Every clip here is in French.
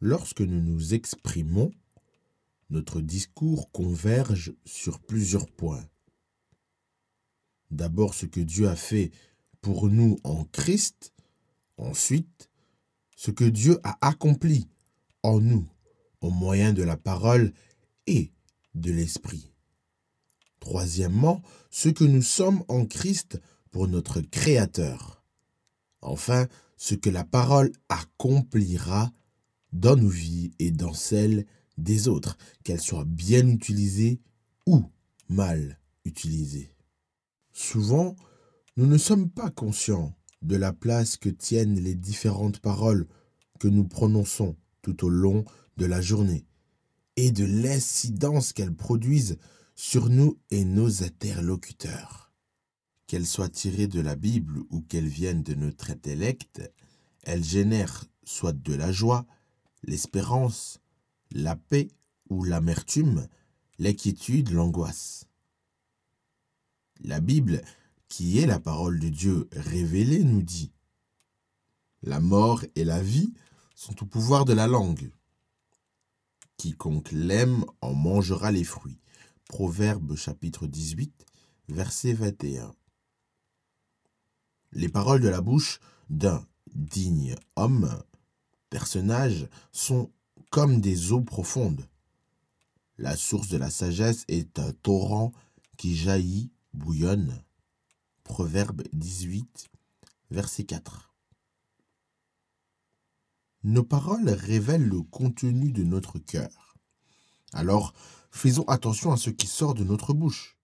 Lorsque nous nous exprimons, notre discours converge sur plusieurs points. D'abord ce que Dieu a fait pour nous en Christ, ensuite ce que Dieu a accompli en nous au moyen de la parole et de l'esprit. Troisièmement, ce que nous sommes en Christ pour notre Créateur. Enfin, ce que la parole accomplira dans nos vies et dans celles des autres, qu'elles soient bien utilisées ou mal utilisées. Souvent, nous ne sommes pas conscients de la place que tiennent les différentes paroles que nous prononçons tout au long de la journée et de l'incidence qu'elles produisent sur nous et nos interlocuteurs. Qu'elles soient tirées de la Bible ou qu'elles viennent de notre intellect, elles génèrent soit de la joie, l'espérance, la paix ou l'amertume, l'inquiétude, l'angoisse. La Bible, qui est la parole de Dieu révélée, nous dit La mort et la vie sont au pouvoir de la langue. Quiconque l'aime en mangera les fruits. Proverbe chapitre 18, verset 21. Les paroles de la bouche d'un digne homme, personnage, sont comme des eaux profondes. La source de la sagesse est un torrent qui jaillit, bouillonne. Proverbe 18, verset 4. Nos paroles révèlent le contenu de notre cœur. Alors, faisons attention à ce qui sort de notre bouche.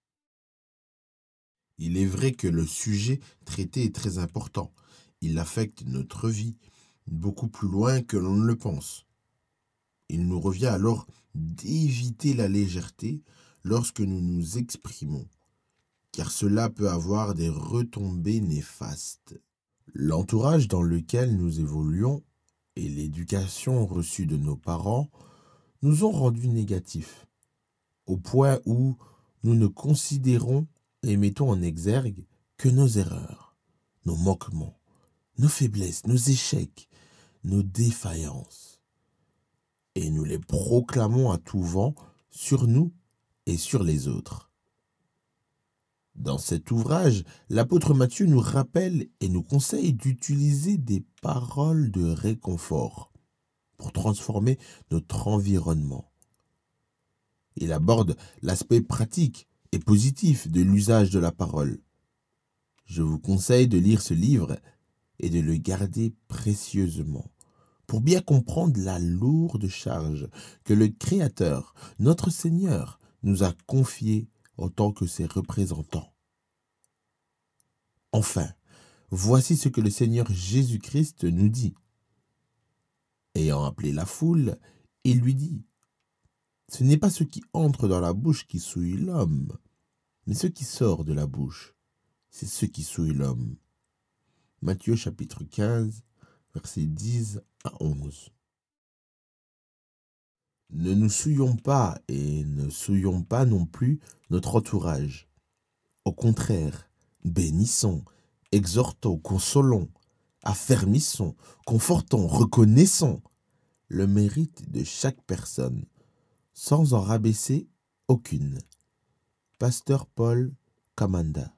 Il est vrai que le sujet traité est très important. Il affecte notre vie beaucoup plus loin que l'on ne le pense. Il nous revient alors d'éviter la légèreté lorsque nous nous exprimons, car cela peut avoir des retombées néfastes. L'entourage dans lequel nous évoluons et l'éducation reçue de nos parents nous ont rendus négatifs, au point où nous ne considérons et mettons en exergue que nos erreurs, nos manquements, nos faiblesses, nos échecs, nos défaillances. Et nous les proclamons à tout vent sur nous et sur les autres. Dans cet ouvrage, l'apôtre Matthieu nous rappelle et nous conseille d'utiliser des paroles de réconfort pour transformer notre environnement. Il aborde l'aspect pratique et positif de l'usage de la parole. Je vous conseille de lire ce livre et de le garder précieusement pour bien comprendre la lourde charge que le Créateur, notre Seigneur, nous a confiée en tant que ses représentants. Enfin, voici ce que le Seigneur Jésus-Christ nous dit. Ayant appelé la foule, il lui dit, Ce n'est pas ce qui entre dans la bouche qui souille l'homme, mais ce qui sort de la bouche, c'est ce qui souille l'homme. Matthieu chapitre 15, versets 10 à 11. Ne nous souillons pas et ne souillons pas non plus notre entourage. Au contraire, bénissons, exhortons, consolons, affermissons, confortons, reconnaissons le mérite de chaque personne, sans en rabaisser aucune. Pasteur Paul Kamanda